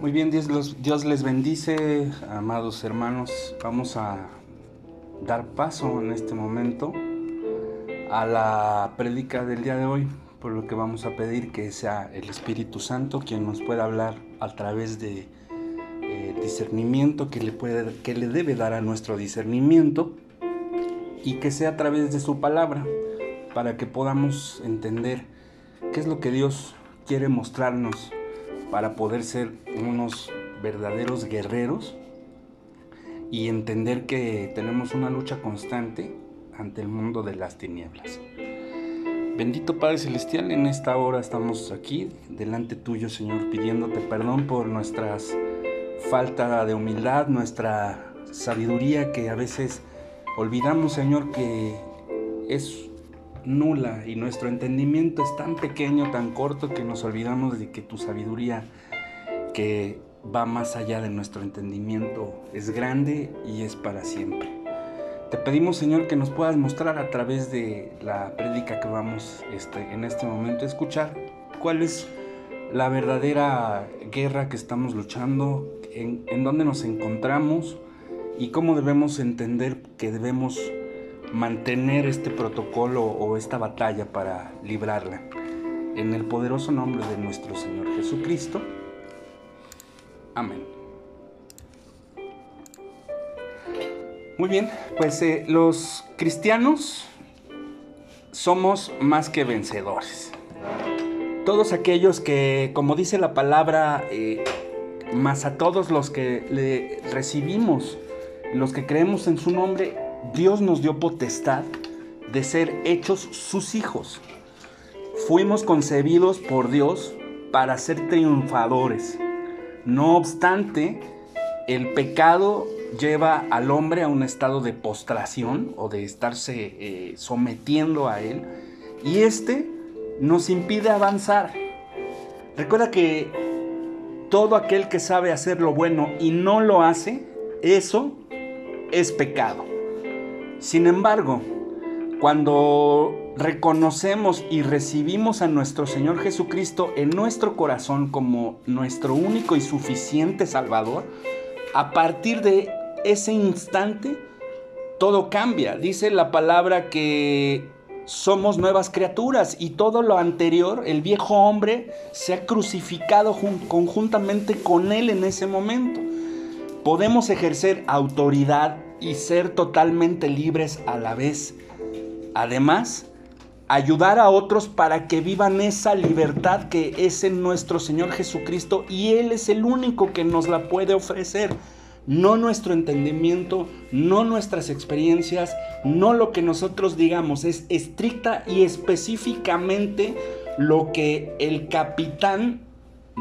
Muy bien, Dios, les bendice, amados hermanos. Vamos a dar paso en este momento a la prédica del día de hoy, por lo que vamos a pedir que sea el Espíritu Santo quien nos pueda hablar a través de eh, discernimiento que le, puede, que le debe dar a nuestro discernimiento y que sea a través de su palabra para que podamos entender qué es lo que Dios quiere mostrarnos para poder ser unos verdaderos guerreros y entender que tenemos una lucha constante ante el mundo de las tinieblas. Bendito Padre Celestial, en esta hora estamos aquí delante tuyo, Señor, pidiéndote perdón por nuestras falta de humildad, nuestra sabiduría que a veces olvidamos, Señor, que es nula y nuestro entendimiento es tan pequeño, tan corto que nos olvidamos de que tu sabiduría que va más allá de nuestro entendimiento es grande y es para siempre. Te pedimos Señor que nos puedas mostrar a través de la prédica que vamos este, en este momento a escuchar cuál es la verdadera guerra que estamos luchando, en, en dónde nos encontramos y cómo debemos entender que debemos mantener este protocolo o esta batalla para librarla. En el poderoso nombre de nuestro Señor Jesucristo. Amén. Muy bien, pues eh, los cristianos somos más que vencedores. Todos aquellos que, como dice la palabra, eh, más a todos los que le recibimos, los que creemos en su nombre, Dios nos dio potestad de ser hechos sus hijos. Fuimos concebidos por Dios para ser triunfadores. No obstante, el pecado lleva al hombre a un estado de postración o de estarse eh, sometiendo a él y este nos impide avanzar. Recuerda que todo aquel que sabe hacer lo bueno y no lo hace, eso es pecado. Sin embargo, cuando reconocemos y recibimos a nuestro Señor Jesucristo en nuestro corazón como nuestro único y suficiente Salvador, a partir de ese instante todo cambia. Dice la palabra que somos nuevas criaturas y todo lo anterior, el viejo hombre, se ha crucificado conjuntamente con él en ese momento. Podemos ejercer autoridad y ser totalmente libres a la vez. Además, ayudar a otros para que vivan esa libertad que es en nuestro Señor Jesucristo y Él es el único que nos la puede ofrecer. No nuestro entendimiento, no nuestras experiencias, no lo que nosotros digamos, es estricta y específicamente lo que el capitán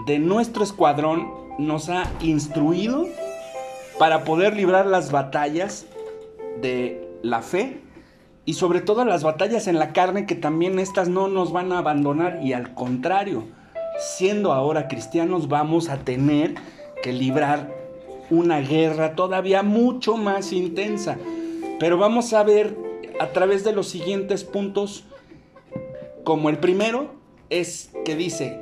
de nuestro escuadrón nos ha instruido para poder librar las batallas de la fe y sobre todo las batallas en la carne que también estas no nos van a abandonar y al contrario, siendo ahora cristianos vamos a tener que librar una guerra todavía mucho más intensa. Pero vamos a ver a través de los siguientes puntos, como el primero es que dice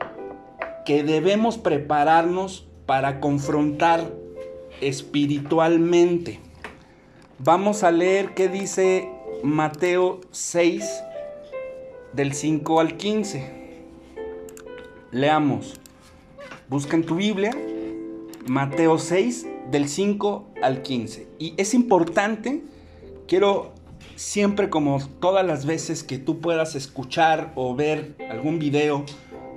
que debemos prepararnos para confrontar espiritualmente. Vamos a leer qué dice Mateo 6 del 5 al 15. Leamos. Busca en tu Biblia Mateo 6 del 5 al 15. Y es importante, quiero siempre como todas las veces que tú puedas escuchar o ver algún video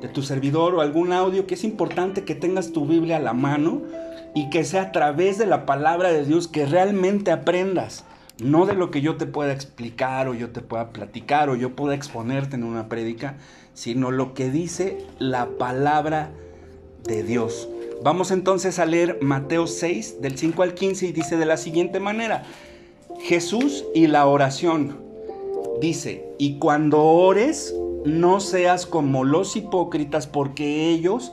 de tu servidor o algún audio, que es importante que tengas tu Biblia a la mano y que sea a través de la palabra de Dios que realmente aprendas. No de lo que yo te pueda explicar o yo te pueda platicar o yo pueda exponerte en una prédica, sino lo que dice la palabra de Dios. Vamos entonces a leer Mateo 6 del 5 al 15 y dice de la siguiente manera, Jesús y la oración. Dice, y cuando ores, no seas como los hipócritas porque ellos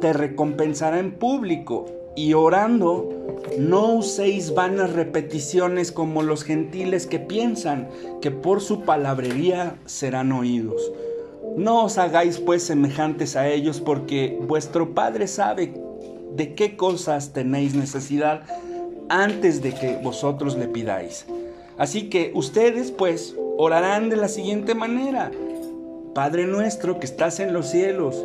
te recompensará en público. Y orando, no uséis vanas repeticiones como los gentiles que piensan que por su palabrería serán oídos. No os hagáis pues semejantes a ellos, porque vuestro Padre sabe de qué cosas tenéis necesidad antes de que vosotros le pidáis. Así que ustedes pues orarán de la siguiente manera. Padre nuestro que estás en los cielos,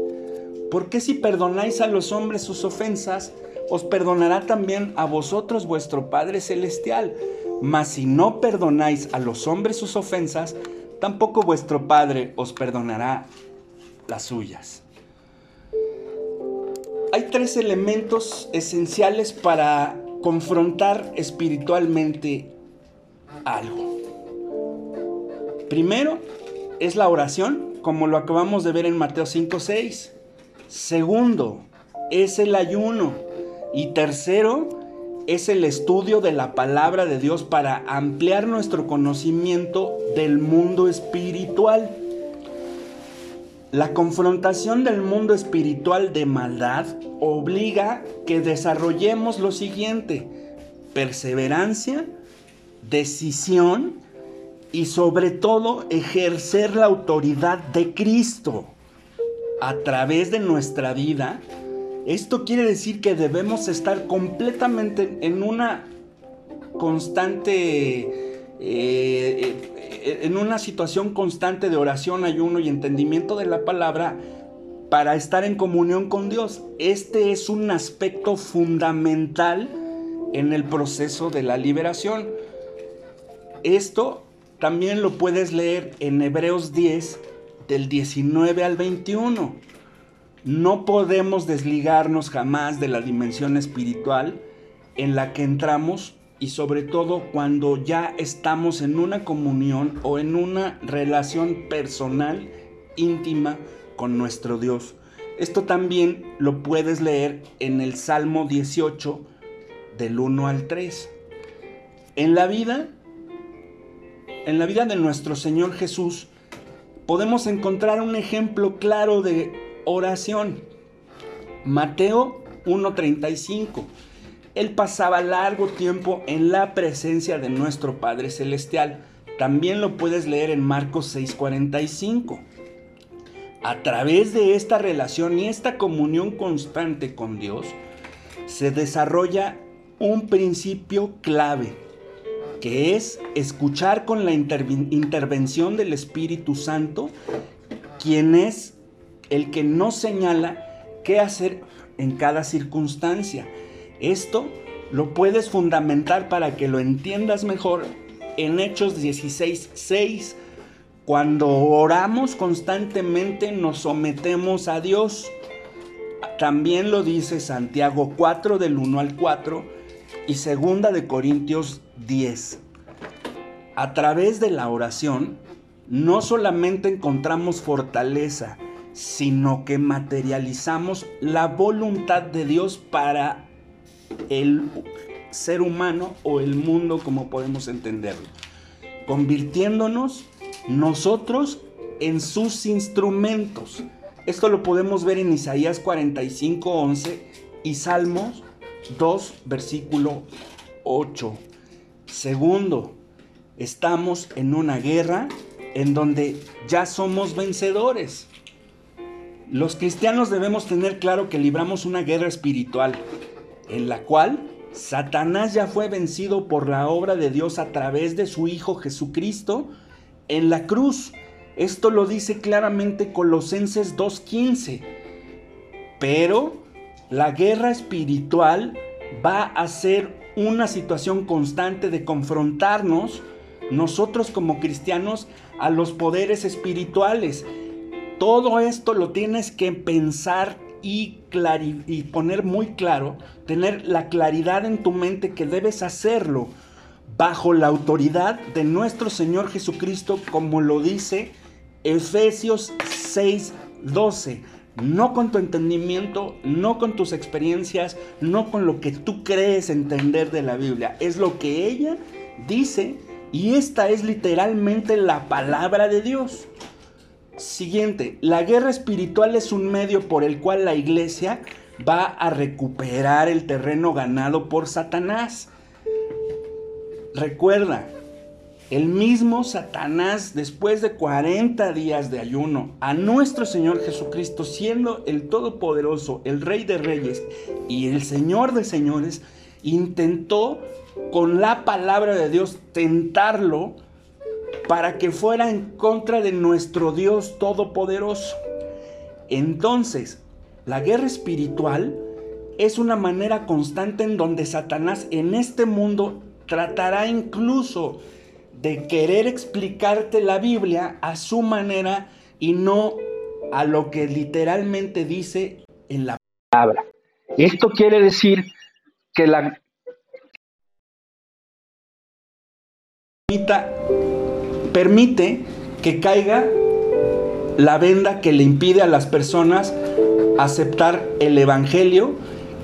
Porque si perdonáis a los hombres sus ofensas, os perdonará también a vosotros vuestro Padre Celestial. Mas si no perdonáis a los hombres sus ofensas, tampoco vuestro Padre os perdonará las suyas. Hay tres elementos esenciales para confrontar espiritualmente algo. Primero es la oración, como lo acabamos de ver en Mateo 5:6. Segundo es el ayuno. Y tercero es el estudio de la palabra de Dios para ampliar nuestro conocimiento del mundo espiritual. La confrontación del mundo espiritual de maldad obliga que desarrollemos lo siguiente, perseverancia, decisión y sobre todo ejercer la autoridad de Cristo a través de nuestra vida esto quiere decir que debemos estar completamente en una constante, eh, eh, en una situación constante de oración, ayuno y entendimiento de la palabra para estar en comunión con Dios. Este es un aspecto fundamental en el proceso de la liberación. Esto también lo puedes leer en Hebreos 10, del 19 al 21. No podemos desligarnos jamás de la dimensión espiritual en la que entramos y sobre todo cuando ya estamos en una comunión o en una relación personal íntima con nuestro Dios. Esto también lo puedes leer en el Salmo 18 del 1 al 3. En la vida en la vida de nuestro Señor Jesús podemos encontrar un ejemplo claro de oración. Mateo 1.35. Él pasaba largo tiempo en la presencia de nuestro Padre Celestial. También lo puedes leer en Marcos 6:45. A través de esta relación y esta comunión constante con Dios, se desarrolla un principio clave, que es escuchar con la intervención del Espíritu Santo, quien es el que no señala qué hacer en cada circunstancia. Esto lo puedes fundamentar para que lo entiendas mejor en Hechos 16:6. Cuando oramos constantemente nos sometemos a Dios. También lo dice Santiago 4 del 1 al 4 y segunda de Corintios 10. A través de la oración no solamente encontramos fortaleza, sino que materializamos la voluntad de Dios para el ser humano o el mundo como podemos entenderlo, convirtiéndonos nosotros en sus instrumentos. Esto lo podemos ver en Isaías 45, 11 y Salmos 2, versículo 8. Segundo, estamos en una guerra en donde ya somos vencedores. Los cristianos debemos tener claro que libramos una guerra espiritual, en la cual Satanás ya fue vencido por la obra de Dios a través de su Hijo Jesucristo en la cruz. Esto lo dice claramente Colosenses 2.15. Pero La guerra espiritual va a ser una situación constante de confrontarnos nosotros como cristianos a los poderes espirituales. Todo esto lo tienes que pensar y, poner muy claro, tener la claridad en tu mente que debes hacerlo bajo la autoridad de nuestro Señor Jesucristo, como lo dice Efesios 6:12. No con tu entendimiento, no con tus experiencias, no con lo que tú crees entender de la Biblia. Es lo que ella dice y esta es literalmente la palabra de Dios. Siguiente, la guerra espiritual es un medio por el cual la iglesia va a recuperar el terreno ganado por Satanás. Recuerda, el mismo Satanás, después de 40 días de ayuno, a nuestro Señor Jesucristo, siendo el Todopoderoso, el Rey de Reyes y el Señor de Señores, intentó con la palabra de Dios tentarlo para que fuera en contra de nuestro Dios Todopoderoso. Entonces, la guerra espiritual es una manera constante en donde Satanás en este mundo tratará incluso de querer explicarte la Biblia a su manera y no a lo que literalmente dice en la palabra. Esto quiere decir que la permite que caiga la venda que le impide a las personas aceptar el Evangelio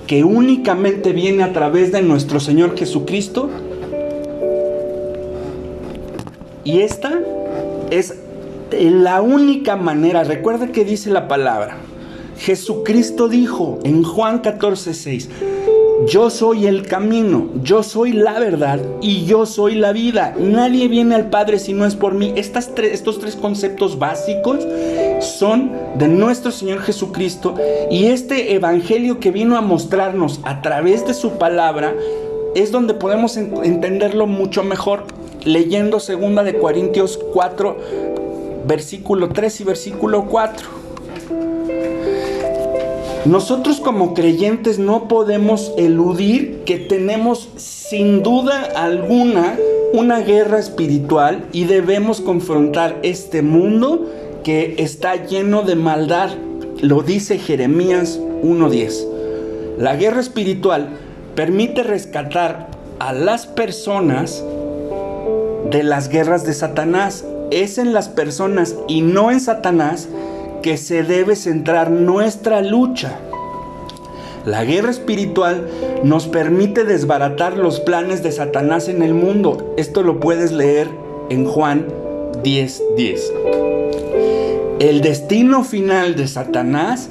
que únicamente viene a través de nuestro Señor Jesucristo. Y esta es la única manera, recuerda que dice la palabra. Jesucristo dijo en Juan 14, 6, yo soy el camino, yo soy la verdad y yo soy la vida. Nadie viene al Padre si no es por mí. estos tres conceptos básicos son de nuestro Señor Jesucristo y este Evangelio que vino a mostrarnos a través de su palabra es donde podemos entenderlo mucho mejor leyendo 2 de Corintios 4, versículo 3 y versículo 4. Nosotros como creyentes no podemos eludir que tenemos sin duda alguna una guerra espiritual y debemos confrontar este mundo que está lleno de maldad. Lo dice Jeremías 1.10. La guerra espiritual permite rescatar a las personas de las guerras de Satanás. Es en las personas y no en Satanás que se debe centrar nuestra lucha. La guerra espiritual nos permite desbaratar los planes de Satanás en el mundo. Esto lo puedes leer en Juan 10:10. 10. El destino final de Satanás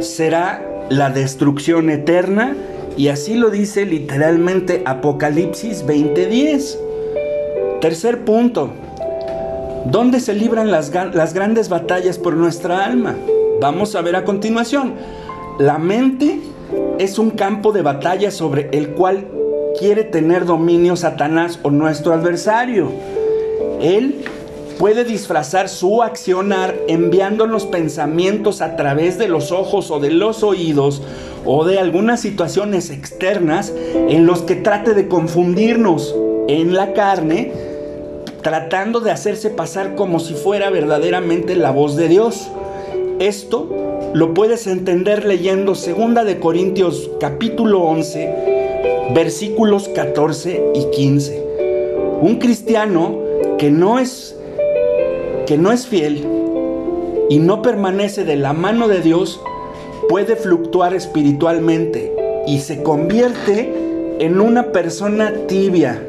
será la destrucción eterna y así lo dice literalmente Apocalipsis 20:10. Tercer punto, ¿Dónde se libran las, las, grandes batallas por nuestra alma? Vamos a ver a continuación. La mente es un campo de batalla sobre el cual quiere tener dominio Satanás o nuestro adversario. Él puede disfrazar su accionar enviando los pensamientos a través de los ojos o de los oídos o de algunas situaciones externas en los que trate de confundirnos en la carne tratando de hacerse pasar como si fuera verdaderamente la voz de Dios. Esto lo puedes entender leyendo 2 de Corintios capítulo 11, versículos 14 y 15. Un cristiano que no es que no es fiel y no permanece de la mano de Dios puede fluctuar espiritualmente y se convierte en una persona tibia,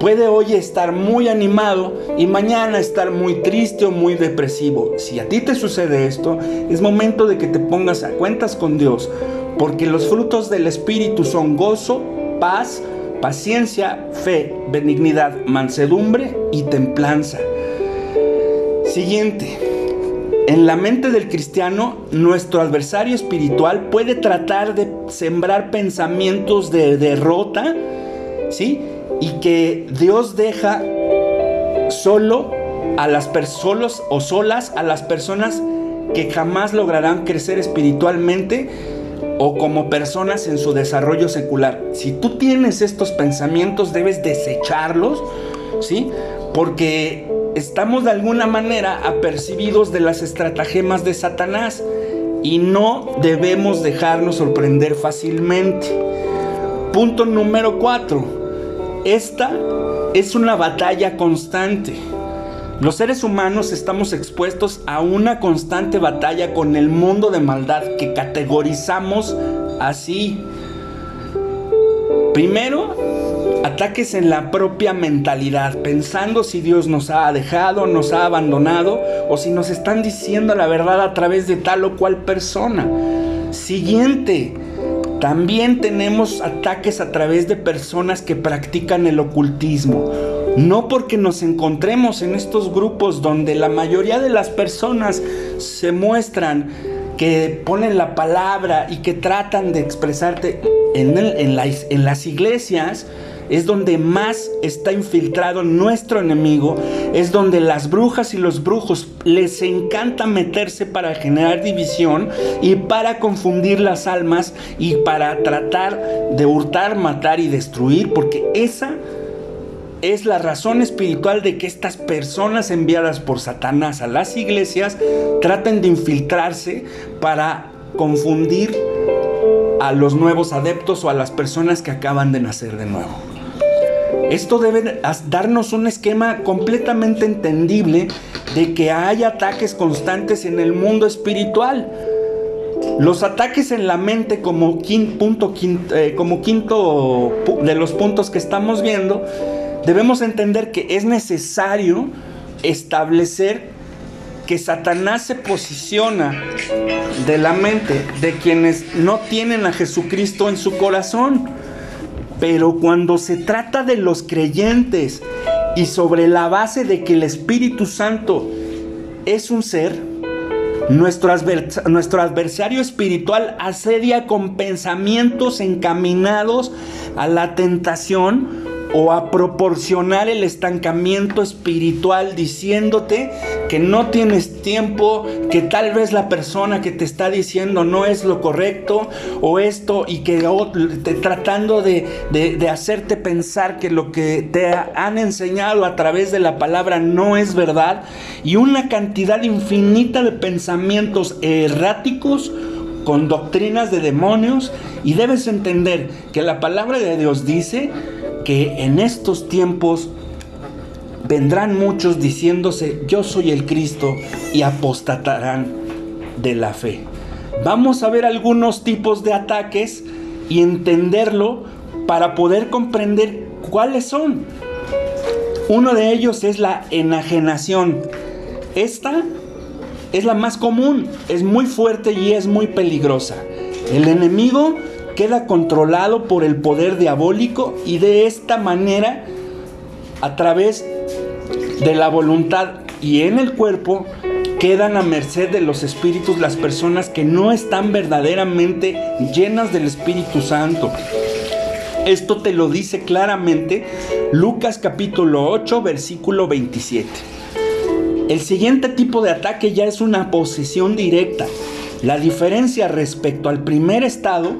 Puede hoy estar muy animado y mañana estar muy triste o muy depresivo. Si a ti te sucede esto, es momento de que te pongas a cuentas con Dios, porque los frutos del Espíritu son gozo, paz, paciencia, fe, benignidad, mansedumbre y templanza. Siguiente. En la mente del cristiano, nuestro adversario espiritual puede tratar de sembrar pensamientos de derrota, ¿sí? Y que Dios deja solo a las personas o solas a las personas que jamás lograrán crecer espiritualmente o como personas en su desarrollo secular. Si tú tienes estos pensamientos, debes desecharlos, ¿sí? Porque estamos de alguna manera apercibidos de las estratagemas de Satanás y no debemos dejarnos sorprender fácilmente. Punto número 4. Esta es una batalla constante. Los seres humanos estamos expuestos a una constante batalla con el mundo de maldad que categorizamos así. Primero, ataques en la propia mentalidad, pensando si Dios nos ha dejado, nos ha abandonado o si nos están diciendo la verdad a través de tal o cual persona. Siguiente, también tenemos ataques a través de personas que practican el ocultismo. No porque nos encontremos en estos grupos donde la mayoría de las personas se muestran que ponen la palabra y que tratan de expresarte en, en, en las iglesias, es donde más está infiltrado nuestro enemigo, es donde las brujas y los brujos les encanta meterse para generar división y para confundir las almas y para tratar de hurtar, matar y destruir, porque esa es la razón espiritual de que estas personas enviadas por Satanás a las iglesias traten de infiltrarse para confundir a los nuevos adeptos o a las personas que acaban de nacer de nuevo. Esto debe darnos un esquema completamente entendible de que hay ataques constantes en el mundo espiritual. Los ataques en la mente como punto, eh, como quinto de los puntos que estamos viendo debemos entender que es necesario establecer que Satanás se posiciona de la mente de quienes no tienen a Jesucristo en su corazón. Pero cuando se trata de los creyentes y sobre la base de que el Espíritu Santo es un ser, nuestro, adversario espiritual asedia con pensamientos encaminados a la tentación o a proporcionar el estancamiento espiritual diciéndote que no tienes tiempo, que tal vez la persona que te está diciendo no es lo correcto o esto y que tratando de, de hacerte pensar que lo que te han enseñado a través de la palabra no es verdad y una cantidad infinita de pensamientos erráticos con doctrinas de demonios. Y debes entender que la palabra de Dios dice que en estos tiempos vendrán muchos diciéndose yo soy el Cristo y apostatarán de la fe. Vamos a ver algunos tipos de ataques y entenderlo para poder comprender cuáles son. Uno de ellos es la enajenación. Esta es la más común, es muy fuerte y es muy peligrosa. El enemigo queda controlado por el poder diabólico y de esta manera, a través de la voluntad y en el cuerpo, quedan a merced de los espíritus las personas que no están verdaderamente llenas del Espíritu Santo. Esto te lo dice claramente Lucas capítulo 8 versículo 27. El siguiente tipo de ataque ya es una posesión directa. La diferencia respecto al primer estado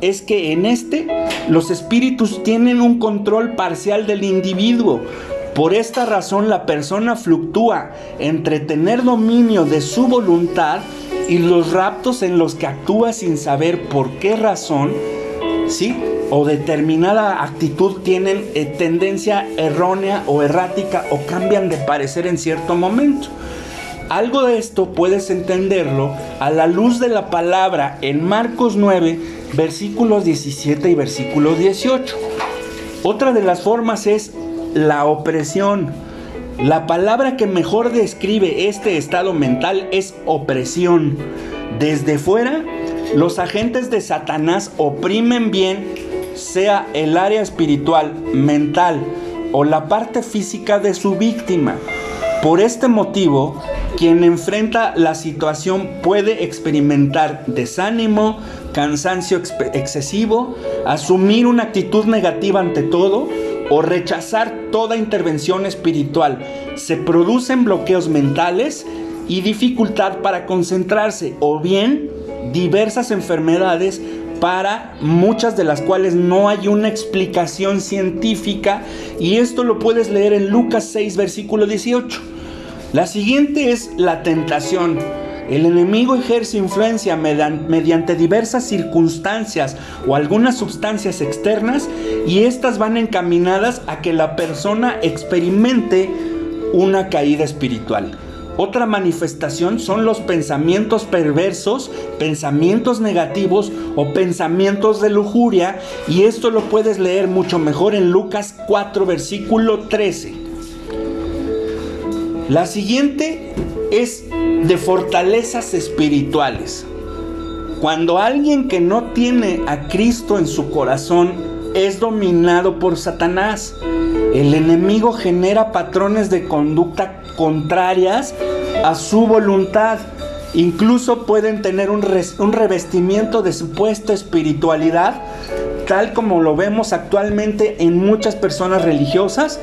es que en este los espíritus tienen un control parcial del individuo. Por esta razón la persona fluctúa entre tener dominio de su voluntad y los raptos en los que actúa sin saber por qué razón, ¿sí? O determinada actitud tienen eh, tendencia errónea o errática o cambian de parecer en cierto momento. Algo de esto puedes entenderlo a la luz de la palabra en Marcos 9, versículos 17 y versículo 18. Otra de las formas es la opresión. La palabra que mejor describe este estado mental es opresión. Desde fuera, los agentes de Satanás oprimen bien, sea el área espiritual, mental o la parte física de su víctima. Por este motivo, quien enfrenta la situación puede experimentar desánimo, cansancio excesivo, asumir una actitud negativa ante todo o rechazar toda intervención espiritual. Se producen bloqueos mentales y dificultad para concentrarse o bien diversas enfermedades para muchas de las cuales no hay una explicación científica y esto lo puedes leer en Lucas 6 versículo 18. La siguiente es la tentación. El enemigo ejerce influencia mediante diversas circunstancias o algunas sustancias externas y estas van encaminadas a que la persona experimente una caída espiritual. Otra manifestación son los pensamientos perversos, pensamientos negativos o pensamientos de lujuria y esto lo puedes leer mucho mejor en Lucas 4 versículo 13. La siguiente es de fortalezas espirituales. Cuando alguien que no tiene a Cristo en su corazón es dominado por Satanás, el enemigo genera patrones de conducta contrarias a su voluntad. Incluso pueden tener un, revestimiento de supuesta espiritualidad, tal como lo vemos actualmente en muchas personas religiosas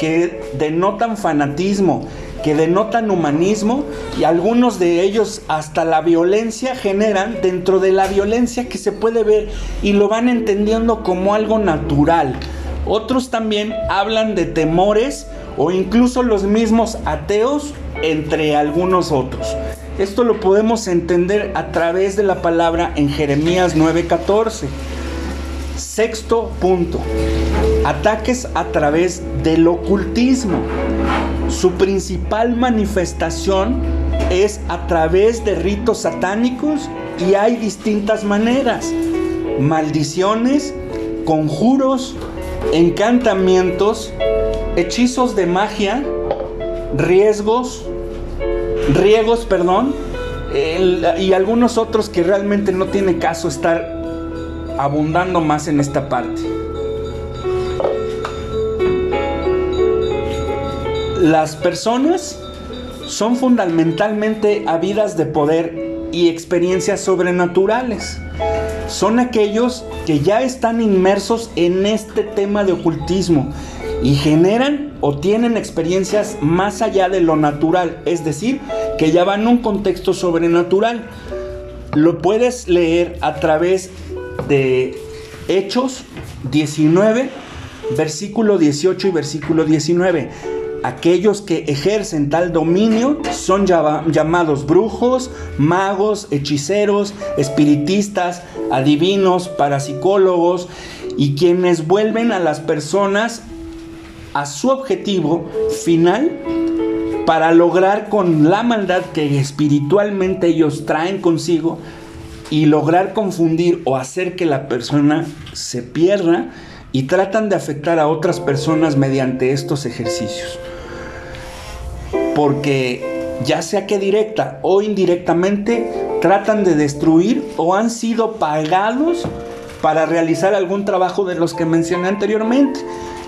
que denotan fanatismo, que denotan humanismo y algunos de ellos hasta la violencia generan dentro de la violencia que se puede ver y lo van entendiendo como algo natural. Otros también hablan de temores o incluso los mismos ateos entre algunos otros. Esto lo podemos entender a través de la palabra en Jeremías 9:14. Sexto punto. Ataques a través del ocultismo. Su principal manifestación es a través de ritos satánicos y hay distintas maneras. Maldiciones, conjuros, encantamientos, hechizos de magia, riesgos, riegos, perdón, y algunos otros que realmente no tiene caso estar abundando más en esta parte. Las personas son fundamentalmente habidas de poder y experiencias sobrenaturales. Son aquellos que ya están inmersos en este tema de ocultismo y generan o tienen experiencias más allá de lo natural, es decir, que ya van en un contexto sobrenatural. Lo puedes leer a través de Hechos 19, versículo 18 y versículo 19 aquellos que ejercen tal dominio son llamados brujos, magos, hechiceros, espiritistas, adivinos, parapsicólogos y quienes vuelven a las personas a su objetivo final para lograr con la maldad que espiritualmente ellos traen consigo y lograr confundir o hacer que la persona se pierda y tratan de afectar a otras personas mediante estos ejercicios porque ya sea que directa o indirectamente tratan de destruir o han sido pagados para realizar algún trabajo de los que mencioné anteriormente.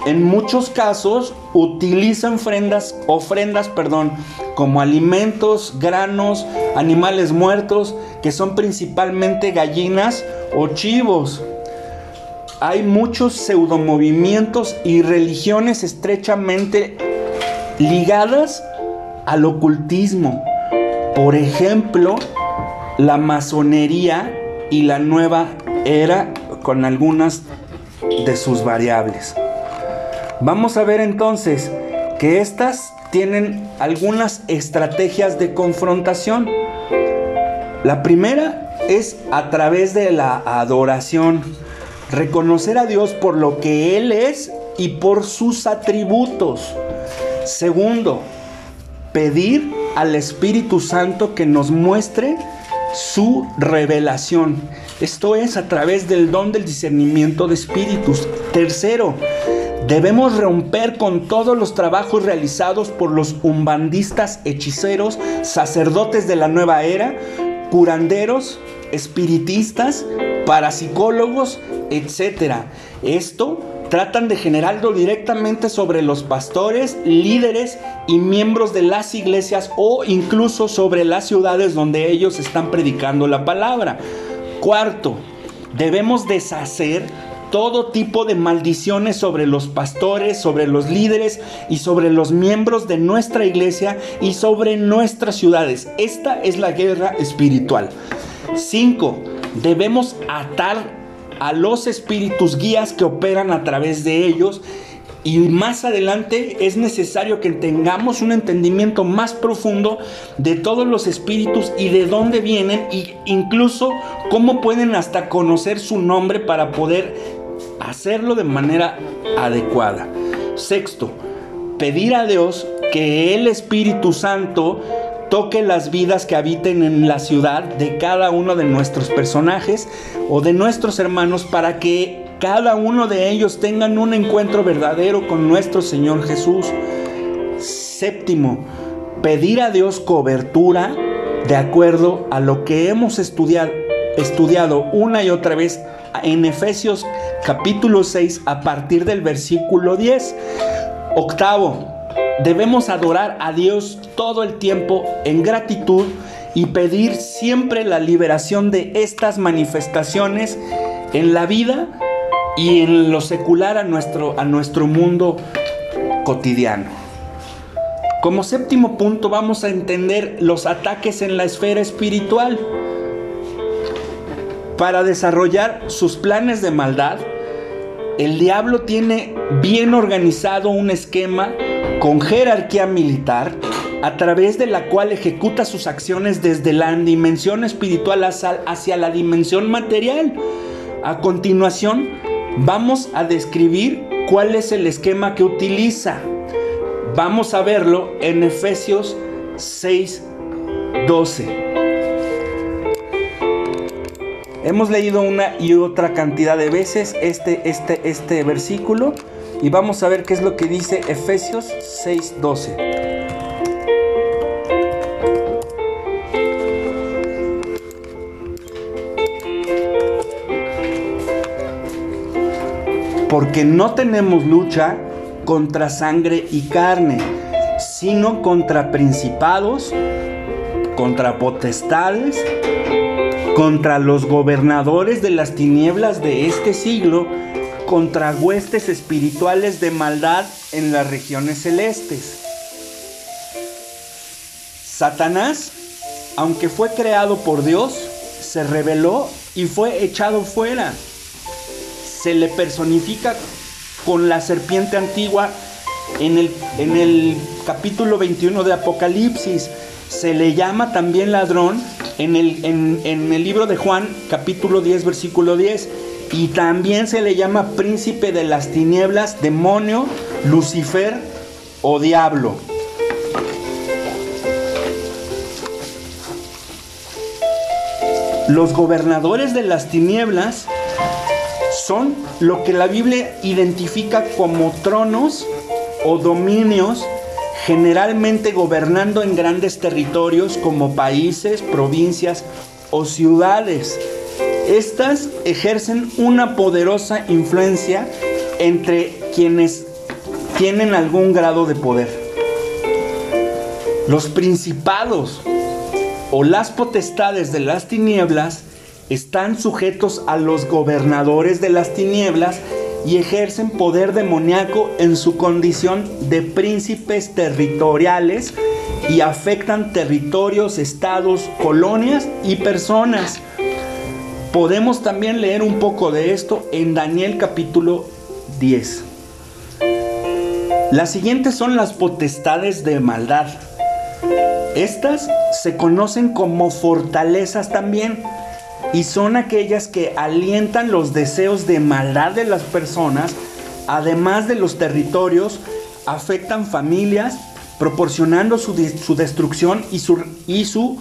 En muchos casos utilizan ofrendas, ofrendas perdón, como alimentos, granos, animales muertos, que son principalmente gallinas o chivos. Hay muchos pseudomovimientos y religiones estrechamente ligadas al ocultismo. Por ejemplo, la masonería y la nueva era con algunas de sus variables. Vamos a ver entonces que estas tienen algunas estrategias de confrontación. La primera es a través de la adoración, reconocer a Dios por lo que Él es y por sus atributos. Segundo, pedir al Espíritu Santo que nos muestre su revelación. Esto es a través del don del discernimiento de espíritus. Tercero, debemos romper con todos los trabajos realizados por los umbandistas, hechiceros, sacerdotes de la nueva era, curanderos, espiritistas, parapsicólogos, etc. Esto tratan de generarlo directamente sobre los pastores, líderes y miembros de las iglesias o incluso sobre las ciudades donde ellos están predicando la palabra. Cuarto, debemos deshacer todo tipo de maldiciones sobre los pastores, sobre los líderes y sobre los miembros de nuestra iglesia y sobre nuestras ciudades. Esta es la guerra espiritual. 5. Debemos atar a los espíritus guías que operan a través de ellos y más adelante es necesario que tengamos un entendimiento más profundo de todos los espíritus y de dónde vienen e incluso cómo pueden hasta conocer su nombre para poder hacerlo de manera adecuada. Sexto, pedir a Dios que el Espíritu Santo toque las vidas que habiten en la ciudad de cada uno de nuestros personajes o de nuestros hermanos para que cada uno de ellos tengan un encuentro verdadero con nuestro Señor Jesús. Séptimo, pedir a Dios cobertura de acuerdo a lo que hemos estudiado, estudiado una y otra vez en Efesios capítulo 6 a partir del versículo 10. Octavo, debemos adorar a Dios todo el tiempo en gratitud y pedir siempre la liberación de estas manifestaciones en la vida y en lo secular a nuestro, a nuestro mundo cotidiano. Como séptimo punto vamos a entender los ataques en la esfera espiritual. Para desarrollar sus planes de maldad, el diablo tiene bien organizado un esquema con jerarquía militar a través de la cual ejecuta sus acciones desde la dimensión espiritual hacia la dimensión material. A continuación, Vamos a describir cuál es el esquema que utiliza. Vamos a verlo en Efesios 6, 12. Hemos leído una y otra cantidad de veces este, este, este versículo y vamos a ver qué es lo que dice Efesios 6, 12. porque no tenemos lucha contra sangre y carne, sino contra principados, contra potestades, contra los gobernadores de las tinieblas de este siglo, contra huestes espirituales de maldad en las regiones celestes. Satanás, aunque fue creado por Dios, se rebeló y fue echado fuera se le personifica con la serpiente antigua en el, en el capítulo 21 de Apocalipsis. Se le llama también ladrón en el, en, en el libro de Juan, capítulo 10, versículo 10. Y también se le llama príncipe de las tinieblas, demonio, Lucifer o diablo. Los gobernadores de las tinieblas son lo que la Biblia identifica como tronos o dominios, generalmente gobernando en grandes territorios como países, provincias o ciudades. Estas ejercen una poderosa influencia entre quienes tienen algún grado de poder. Los principados o las potestades de las tinieblas están sujetos a los gobernadores de las tinieblas y ejercen poder demoníaco en su condición de príncipes territoriales y afectan territorios, estados, colonias y personas. Podemos también leer un poco de esto en Daniel capítulo 10. Las siguientes son las potestades de maldad. Estas se conocen como fortalezas también y son aquellas que alientan los deseos de maldad de las personas, además de los territorios, afectan familias, proporcionando su, destrucción y su, y su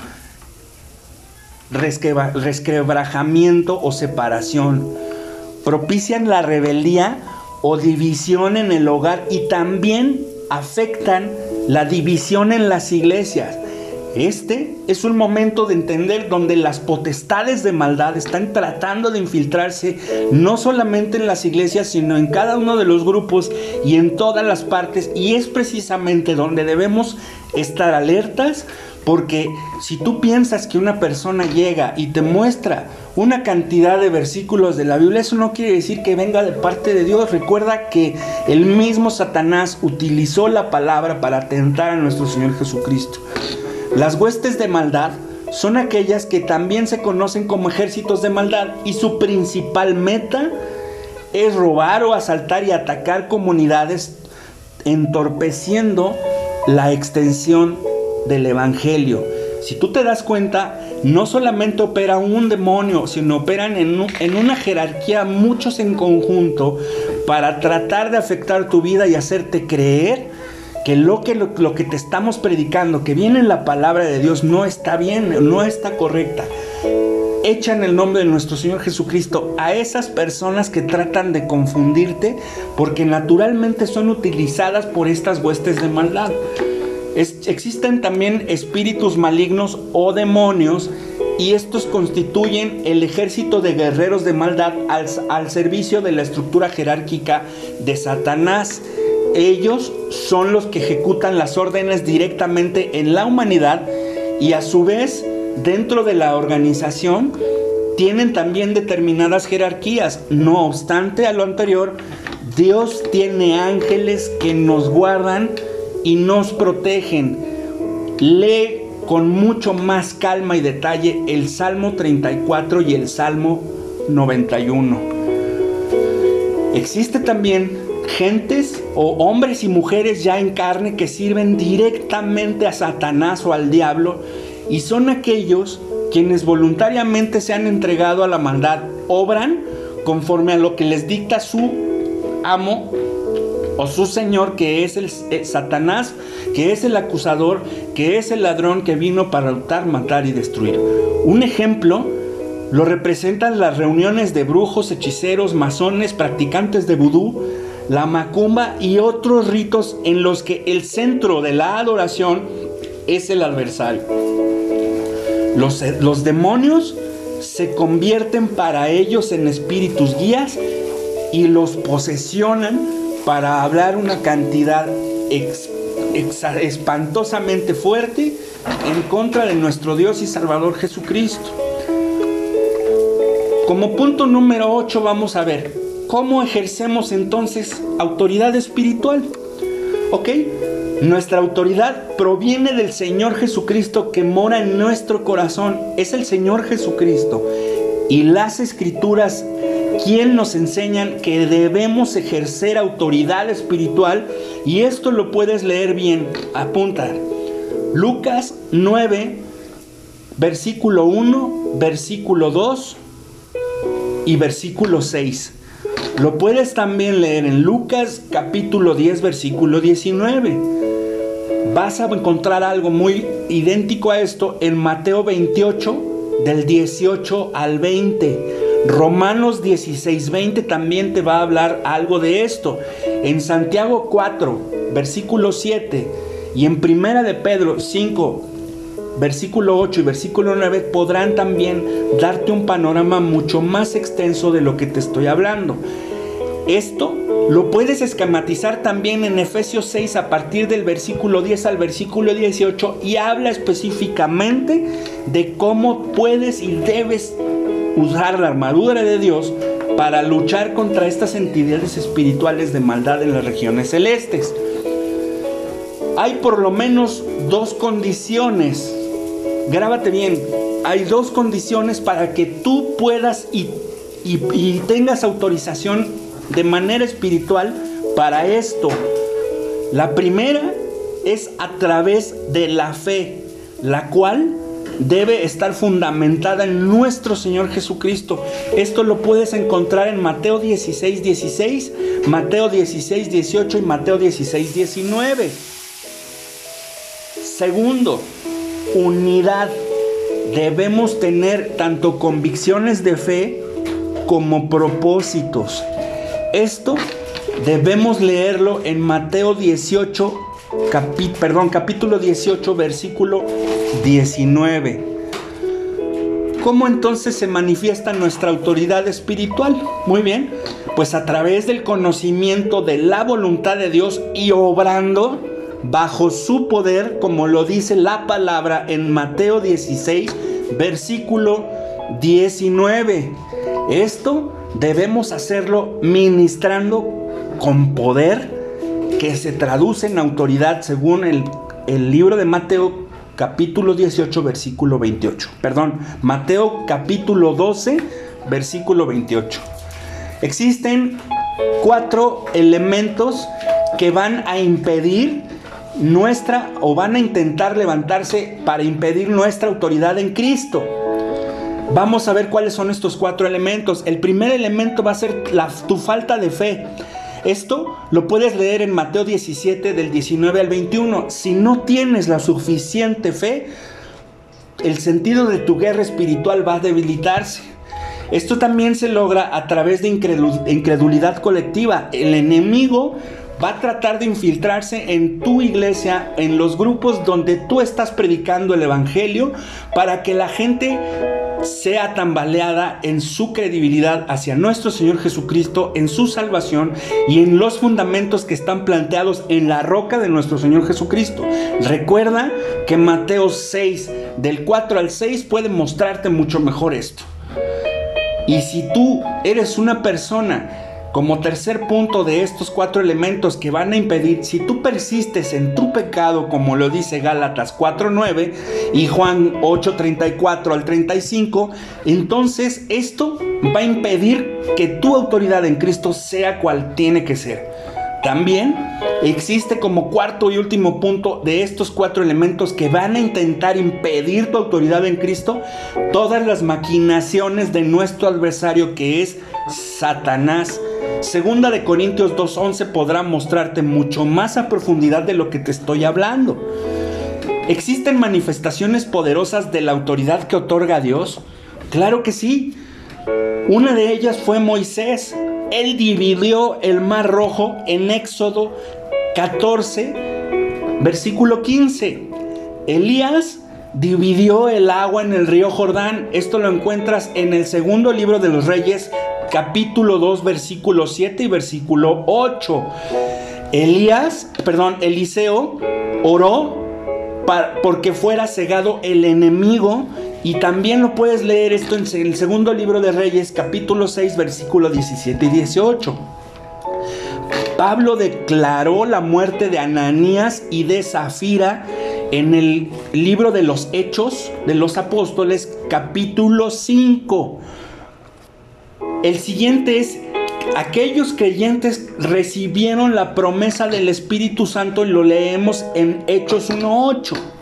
resquebrajamiento o separación. Propician la rebeldía o división en el hogar y también afectan la división en las iglesias. Este es un momento de entender donde las potestades de maldad están tratando de infiltrarse no solamente en las iglesias, sino en cada uno de los grupos y en todas las partes. Y es precisamente donde debemos estar alertas, porque si tú piensas que una persona llega y te muestra una cantidad de versículos de la Biblia, eso no quiere decir que venga de parte de Dios. Recuerda que el mismo Satanás utilizó la palabra para tentar a nuestro Señor Jesucristo. Las huestes de maldad son aquellas que también se conocen como ejércitos de maldad y su principal meta es robar o asaltar y atacar comunidades entorpeciendo la extensión del Evangelio. Si tú te das cuenta, no solamente opera un demonio, sino operan en, una jerarquía muchos en conjunto para tratar de afectar tu vida y hacerte creer que lo que, lo que te estamos predicando, que viene en la palabra de Dios, no está bien, no está correcta. Echan el nombre de nuestro Señor Jesucristo a esas personas que tratan de confundirte porque naturalmente son utilizadas por estas huestes de maldad. Existen también espíritus malignos o demonios y estos constituyen el ejército de guerreros de maldad al, al servicio de la estructura jerárquica de Satanás ellos son los que ejecutan las órdenes directamente en la humanidad y a su vez dentro de la organización tienen también determinadas jerarquías. No obstante a lo anterior, Dios tiene ángeles que nos guardan y nos protegen. Lee con mucho más calma y detalle el Salmo 34 y el Salmo 91. Existe también gentes o hombres y mujeres ya en carne que sirven directamente a Satanás o al diablo y son aquellos quienes voluntariamente se han entregado a la maldad, obran conforme a lo que les dicta su amo o su señor que es el eh, Satanás, que es el acusador, que es el ladrón que vino para lutar, matar y destruir. Un ejemplo lo representan las reuniones de brujos, hechiceros, masones, practicantes de vudú, la macumba y otros ritos en los que el centro de la adoración es el adversario. Los, los demonios se convierten para ellos en espíritus guías y los posesionan para hablar una cantidad espantosamente fuerte en contra de nuestro Dios y Salvador Jesucristo. Como punto número 8 vamos a ver ¿Cómo ejercemos entonces autoridad espiritual? ¿Ok? Nuestra autoridad proviene del Señor Jesucristo que mora en nuestro corazón. Es el Señor Jesucristo. Y las escrituras, quien nos enseñan que debemos ejercer autoridad espiritual. Y esto lo puedes leer bien. Apunta. Lucas 9, versículo 1, versículo 2 y versículo 6. Lo puedes también leer en Lucas capítulo 10 versículo 19. Vas a encontrar algo muy idéntico a esto en Mateo 28 del 18 al 20. Romanos 16, 20 también te va a hablar algo de esto. En Santiago 4, versículo 7 y en Primera de Pedro 5, versículo 8 y versículo 9 podrán también darte un panorama mucho más extenso de lo que te estoy hablando. Esto lo puedes esquematizar también en Efesios 6 a partir del versículo 10 al versículo 18 y habla específicamente de cómo puedes y debes usar la armadura de Dios para luchar contra estas entidades espirituales de maldad en las regiones celestes. Hay por lo menos dos condiciones, grábate bien, hay dos condiciones para que tú puedas y, y tengas autorización de manera espiritual para esto. La primera es a través de la fe, la cual debe estar fundamentada en nuestro Señor Jesucristo. Esto lo puedes encontrar en Mateo 16, 16, Mateo 16, 18 y Mateo 16, 19. Segundo, unidad. Debemos tener tanto convicciones de fe como propósitos. Esto debemos leerlo en Mateo 18, perdón, capítulo 18, versículo 19. ¿Cómo entonces se manifiesta nuestra autoridad espiritual? Muy bien, pues a través del conocimiento de la voluntad de Dios y obrando bajo su poder, como lo dice la palabra en Mateo 16, versículo 19. Esto debemos hacerlo ministrando con poder que se traduce en autoridad según el, libro de Mateo capítulo 18, versículo 28. Perdón, Mateo capítulo 12, versículo 28. Existen cuatro elementos que van a impedir nuestra o van a intentar levantarse para impedir nuestra autoridad en Cristo. Vamos a ver cuáles son estos cuatro elementos. El primer elemento va a ser tu falta de fe. Esto lo puedes leer en Mateo 17 del 19 al 21. Si no tienes la suficiente fe, el sentido de tu guerra espiritual va a debilitarse. Esto también se logra a través de incredulidad colectiva. El enemigo va a tratar de infiltrarse en tu iglesia, en los grupos donde tú estás predicando el Evangelio, para que la gente sea tambaleada en su credibilidad hacia nuestro Señor Jesucristo, en su salvación y en los fundamentos que están planteados en la roca de nuestro Señor Jesucristo. Recuerda que Mateo 6, del 4 al 6, puede mostrarte mucho mejor esto. Y si tú eres una persona como tercer punto de estos cuatro elementos que van a impedir, si tú persistes en tu pecado, como lo dice Gálatas 4.9 y Juan 8.34 al 35, entonces esto va a impedir que tu autoridad en Cristo sea cual tiene que ser. También existe como cuarto y último punto de estos cuatro elementos que van a intentar impedir tu autoridad en Cristo todas las maquinaciones de nuestro adversario que es Satanás Segunda de Corintios 2.11 podrá mostrarte mucho más a profundidad de lo que te estoy hablando. ¿Existen manifestaciones poderosas de la autoridad que otorga Dios? Claro que sí. Una de ellas fue Moisés. Él dividió el mar rojo en Éxodo 14, versículo 15. Elías dividió el agua en el río Jordán. Esto lo encuentras en el segundo libro de los Reyes, capítulo 2, versículo 7 y versículo 8. Elías, perdón, Eliseo oró para, porque fuera cegado el enemigo y también lo puedes leer esto en el segundo libro de Reyes, capítulo 6, versículo 17 y 18. Pablo declaró la muerte de Ananías y de Zafira en el libro de los Hechos de los Apóstoles, capítulo 5. El siguiente es, aquellos creyentes recibieron la promesa del Espíritu Santo y lo leemos en Hechos 1.8.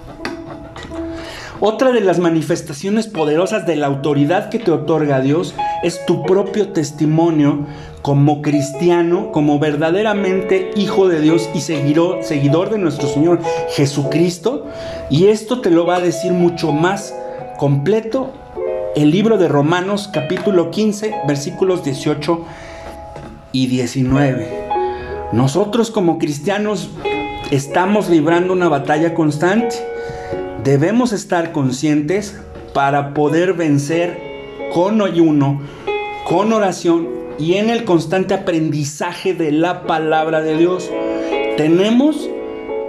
Otra de las manifestaciones poderosas de la autoridad que te otorga Dios es tu propio testimonio como cristiano, como verdaderamente hijo de Dios y seguidor, de nuestro Señor Jesucristo. Y esto te lo va a decir mucho más completo el libro de Romanos capítulo 15 versículos 18 y 19. Nosotros como cristianos estamos librando una batalla constante. Debemos estar conscientes para poder vencer con ayuno, con oración y en el constante aprendizaje de la palabra de Dios. Tenemos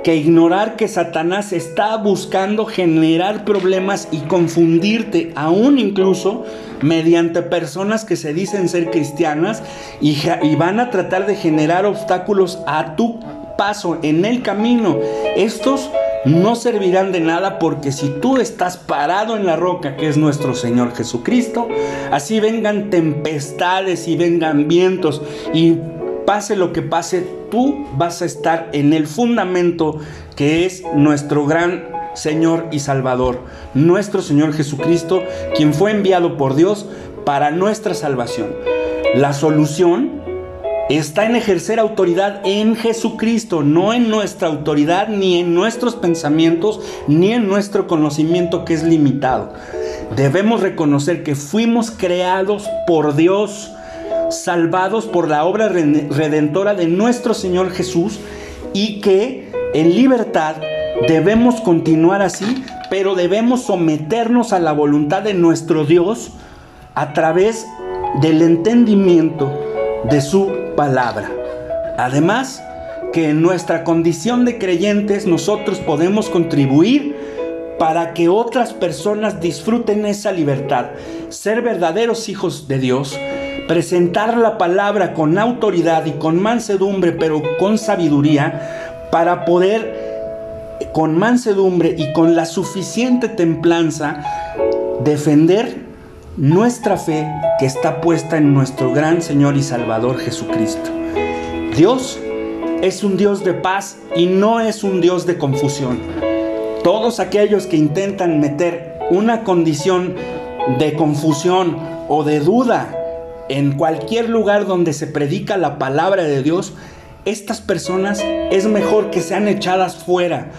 que ignorar que Satanás está buscando generar problemas y confundirte, aún incluso mediante personas que se dicen ser cristianas y, van a tratar de generar obstáculos a tu paso en el camino. Estos no servirán de nada porque si tú estás parado en la roca que es nuestro Señor Jesucristo, así vengan tempestades y vengan vientos y pase lo que pase, tú vas a estar en el fundamento que es nuestro gran Señor y Salvador, nuestro Señor Jesucristo, quien fue enviado por Dios para nuestra salvación. La solución está en ejercer autoridad en Jesucristo, no en nuestra autoridad, ni en nuestros pensamientos, ni en nuestro conocimiento que es limitado. Debemos reconocer que fuimos creados por Dios salvados por la obra redentora de nuestro Señor Jesús y que en libertad debemos continuar así, pero debemos someternos a la voluntad de nuestro Dios a través del entendimiento de su palabra. Además, que en nuestra condición de creyentes nosotros podemos contribuir para que otras personas disfruten esa libertad, ser verdaderos hijos de Dios presentar la palabra con autoridad y con mansedumbre, pero con sabiduría, para poder con mansedumbre y con la suficiente templanza, defender nuestra fe que está puesta en nuestro gran Señor y Salvador Jesucristo. Dios es un Dios de paz y no es un Dios de confusión. Todos aquellos que intentan meter una condición de confusión o de duda en cualquier lugar donde se predica la palabra de Dios, estas personas es mejor que sean echadas fuera.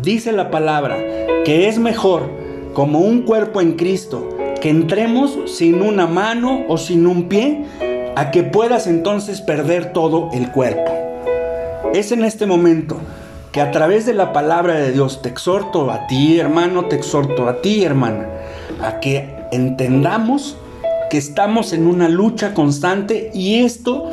Dice la palabra que es mejor como un cuerpo en Cristo que entremos sin una mano o sin un pie a que puedas entonces perder todo el cuerpo. Es en este momento que a través de la palabra de Dios te exhorto a ti, hermano, te exhorto a ti, hermana, a que entendamos que estamos en una lucha constante y esto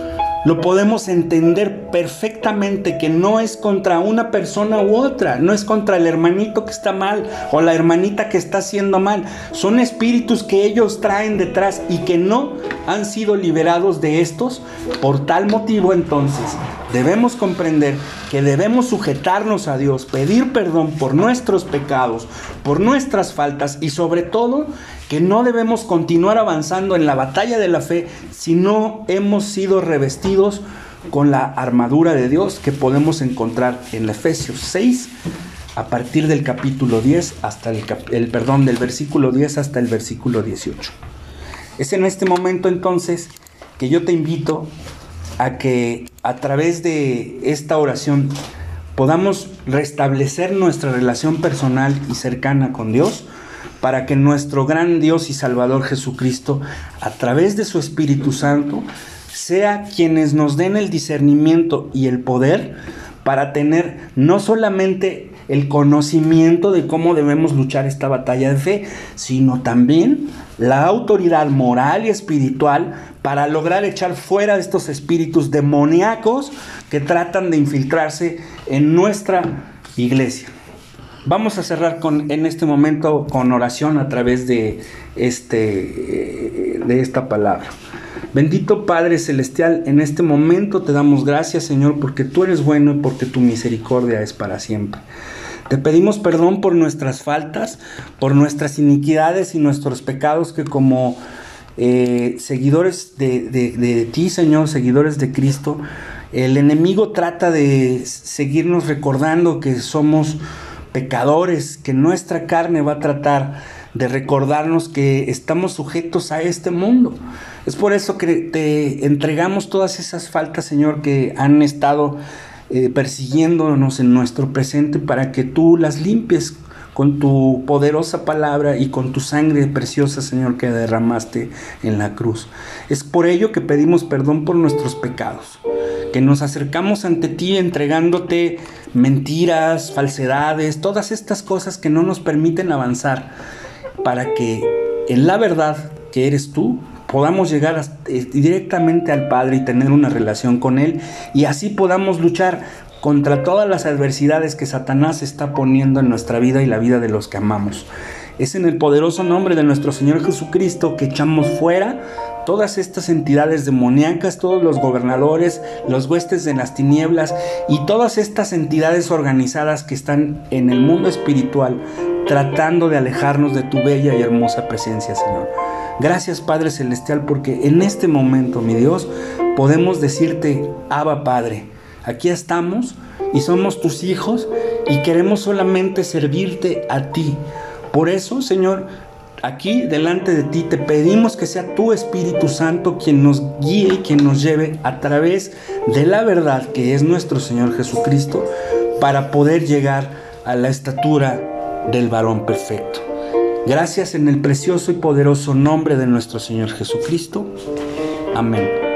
lo podemos entender perfectamente que no es contra una persona u otra, no es contra el hermanito que está mal o la hermanita que está haciendo mal. Son espíritus que ellos traen detrás y que no han sido liberados de estos. Por tal motivo entonces debemos comprender que debemos sujetarnos a Dios, pedir perdón por nuestros pecados, por nuestras faltas y sobre todo que no debemos continuar avanzando en la batalla de la fe si no hemos sido revestidos con la armadura de Dios que podemos encontrar en Efesios 6 a partir del capítulo 10 hasta el, perdón del versículo 10 hasta el versículo 18. Es en este momento entonces que yo te invito a que a través de esta oración podamos restablecer nuestra relación personal y cercana con Dios para que nuestro gran Dios y Salvador Jesucristo, a través de su Espíritu Santo, sea quienes nos den el discernimiento y el poder para tener no solamente el conocimiento de cómo debemos luchar esta batalla de fe, sino también la autoridad moral y espiritual para lograr echar fuera estos espíritus demoníacos que tratan de infiltrarse en nuestra iglesia. Vamos a cerrar con, en este momento con oración a través de, este, de esta palabra. Bendito Padre Celestial, en este momento te damos gracias Señor porque tú eres bueno y porque tu misericordia es para siempre. Te pedimos perdón por nuestras faltas, por nuestras iniquidades y nuestros pecados que como eh, seguidores de, de ti, Señor, seguidores de Cristo, el enemigo trata de seguirnos recordando que somos pecadores, que nuestra carne va a tratar de recordarnos que estamos sujetos a este mundo. Es por eso que te entregamos todas esas faltas, Señor, que han estado eh, persiguiéndonos en nuestro presente para que tú las limpies con tu poderosa palabra y con tu sangre preciosa, Señor, que derramaste en la cruz. Es por ello que pedimos perdón por nuestros pecados, que nos acercamos ante ti entregándote mentiras, falsedades, todas estas cosas que no nos permiten avanzar, para que en la verdad que eres tú, podamos llegar eh, directamente al Padre y tener una relación con Él y así podamos luchar contra todas las adversidades que Satanás está poniendo en nuestra vida y la vida de los que amamos. Es en el poderoso nombre de nuestro Señor Jesucristo que echamos fuera todas estas entidades demoníacas, todos los gobernadores, los huestes de las tinieblas y todas estas entidades organizadas que están en el mundo espiritual tratando de alejarnos de tu bella y hermosa presencia, Señor. Gracias Padre Celestial porque en este momento, mi Dios, podemos decirte, Abba Padre, Aquí estamos y somos tus hijos y queremos solamente servirte a ti. Por eso, Señor, aquí delante de ti te pedimos que sea tu Espíritu Santo quien nos guíe y quien nos lleve a través de la verdad que es nuestro Señor Jesucristo para poder llegar a la estatura del varón perfecto. Gracias en el precioso y poderoso nombre de nuestro Señor Jesucristo. Amén.